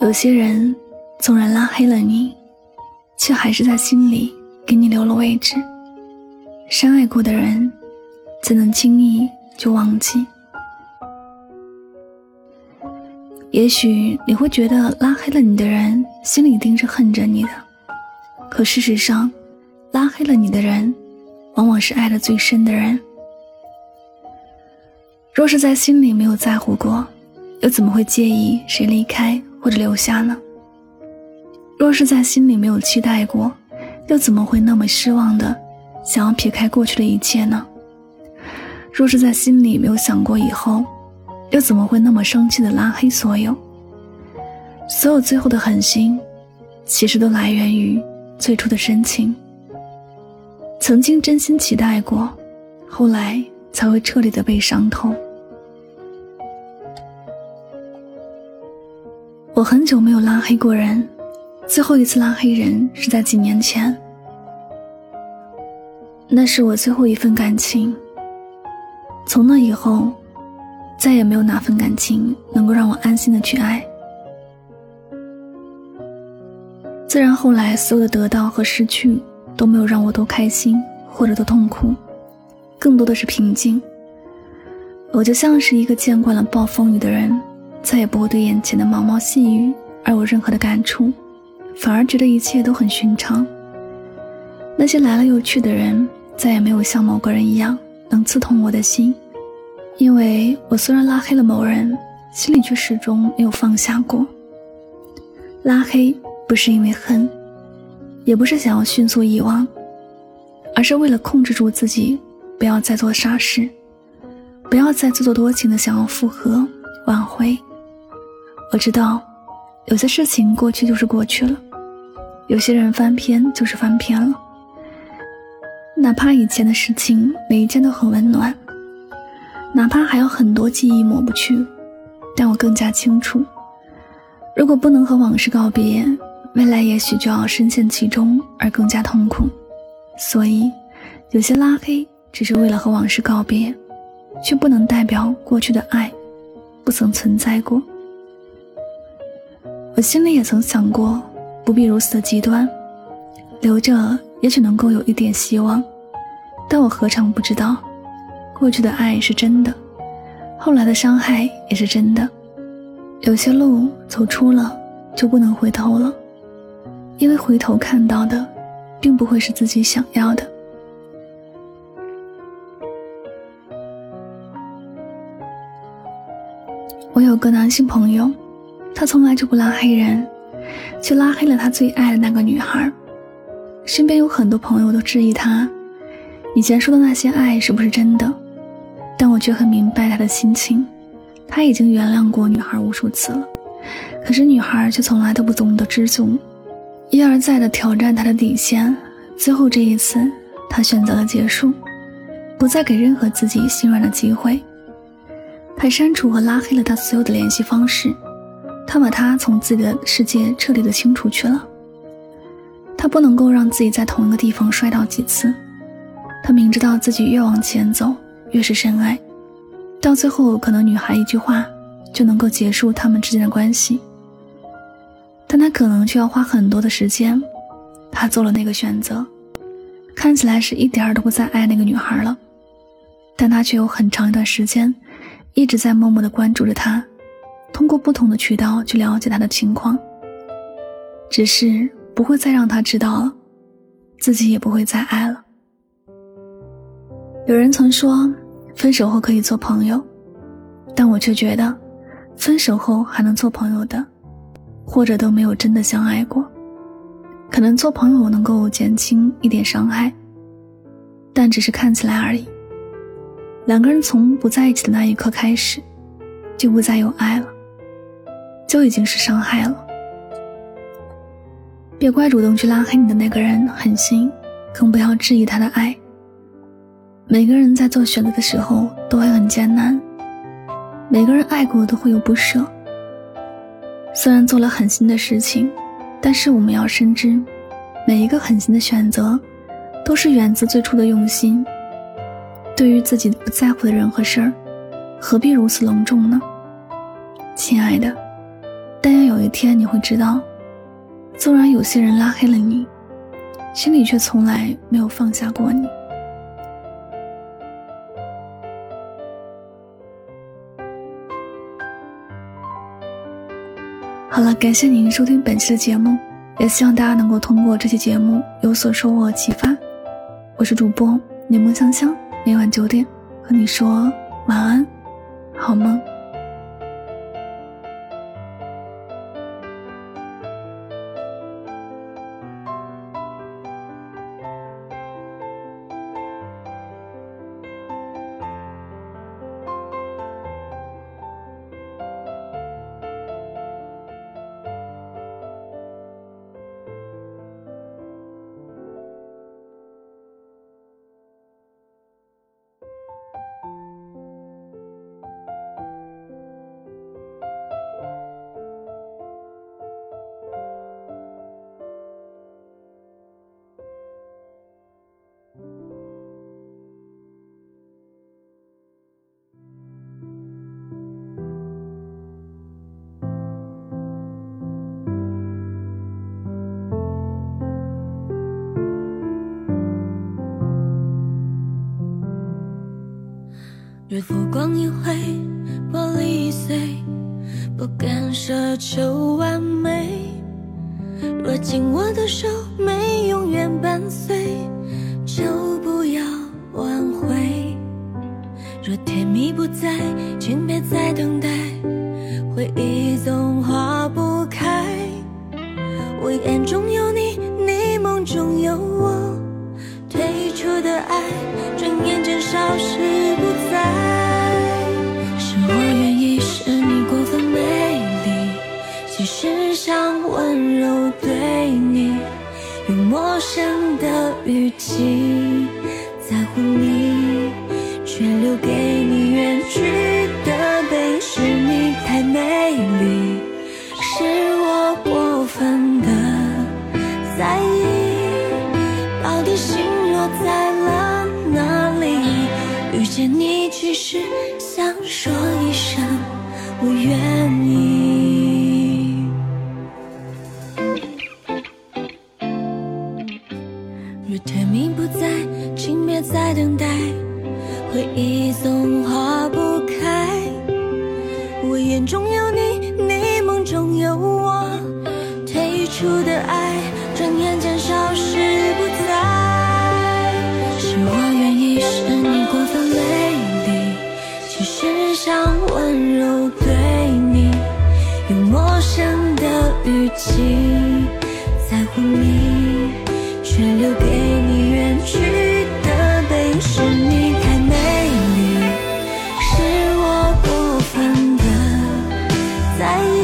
有些人纵然拉黑了你，却还是在心里给你留了位置。深爱过的人，怎能轻易就忘记？也许你会觉得拉黑了你的人心里一定是恨着你的，可事实上，拉黑了你的人，往往是爱的最深的人。若是在心里没有在乎过，又怎么会介意谁离开？或者留下呢？若是在心里没有期待过，又怎么会那么失望的想要撇开过去的一切呢？若是在心里没有想过以后，又怎么会那么生气的拉黑所有？所有最后的狠心，其实都来源于最初的深情。曾经真心期待过，后来才会彻底的被伤透。我很久没有拉黑过人，最后一次拉黑人是在几年前。那是我最后一份感情。从那以后，再也没有哪份感情能够让我安心的去爱。自然，后来所有的得到和失去都没有让我多开心或者多痛苦，更多的是平静。我就像是一个见惯了暴风雨的人。再也不会对眼前的毛毛细雨而有任何的感触，反而觉得一切都很寻常。那些来了又去的人，再也没有像某个人一样能刺痛我的心，因为我虽然拉黑了某人，心里却始终没有放下过。拉黑不是因为恨，也不是想要迅速遗忘，而是为了控制住自己，不要再做傻事，不要再自作多情的想要复合挽回。我知道，有些事情过去就是过去了，有些人翻篇就是翻篇了。哪怕以前的事情每一件都很温暖，哪怕还有很多记忆抹不去，但我更加清楚，如果不能和往事告别，未来也许就要深陷其中而更加痛苦。所以，有些拉黑只是为了和往事告别，却不能代表过去的爱不曾存在过。我心里也曾想过，不必如此的极端，留着也许能够有一点希望。但我何尝不知道，过去的爱是真的，后来的伤害也是真的。有些路走出了，就不能回头了，因为回头看到的，并不会是自己想要的。我有个男性朋友。他从来就不拉黑人，却拉黑了他最爱的那个女孩。身边有很多朋友都质疑他，以前说的那些爱是不是真的？但我却很明白他的心情，他已经原谅过女孩无数次了，可是女孩却从来都不懂得知足，一而再的挑战他的底线。最后这一次，他选择了结束，不再给任何自己心软的机会。他删除和拉黑了他所有的联系方式。他把他从自己的世界彻底的清除去了。他不能够让自己在同一个地方摔倒几次。他明知道自己越往前走越是深爱，到最后可能女孩一句话就能够结束他们之间的关系。但他可能却要花很多的时间。他做了那个选择，看起来是一点儿都不再爱那个女孩了，但他却有很长一段时间一直在默默的关注着她。通过不同的渠道去了解他的情况，只是不会再让他知道了，自己也不会再爱了。有人曾说，分手后可以做朋友，但我却觉得，分手后还能做朋友的，或者都没有真的相爱过。可能做朋友能够减轻一点伤害，但只是看起来而已。两个人从不在一起的那一刻开始，就不再有爱了。就已经是伤害了。别怪主动去拉黑你的那个人狠心，更不要质疑他的爱。每个人在做选择的时候都会很艰难，每个人爱过都会有不舍。虽然做了狠心的事情，但是我们要深知，每一个狠心的选择，都是源自最初的用心。对于自己不在乎的人和事儿，何必如此隆重呢？亲爱的，但愿有一天你会知道，纵然有些人拉黑了你，心里却从来没有放下过你。好了，感谢您收听本期的节目，也希望大家能够通过这期节目有所收获和启发。我是主播柠檬香香，每晚九点和你说晚安，好梦。若浮光一回，玻璃碎，不敢奢求完美。若紧握的手没永远伴随，就不要挽回。若甜蜜不在，请别再等待，回忆总化不开。我眼中有你，你梦中有我，退出的爱，陌生的语气在乎你，却留给你远去的背影。是你太美丽，是我过分的在意。到底心落在了哪里？遇见你，只是想说一声我愿意。爱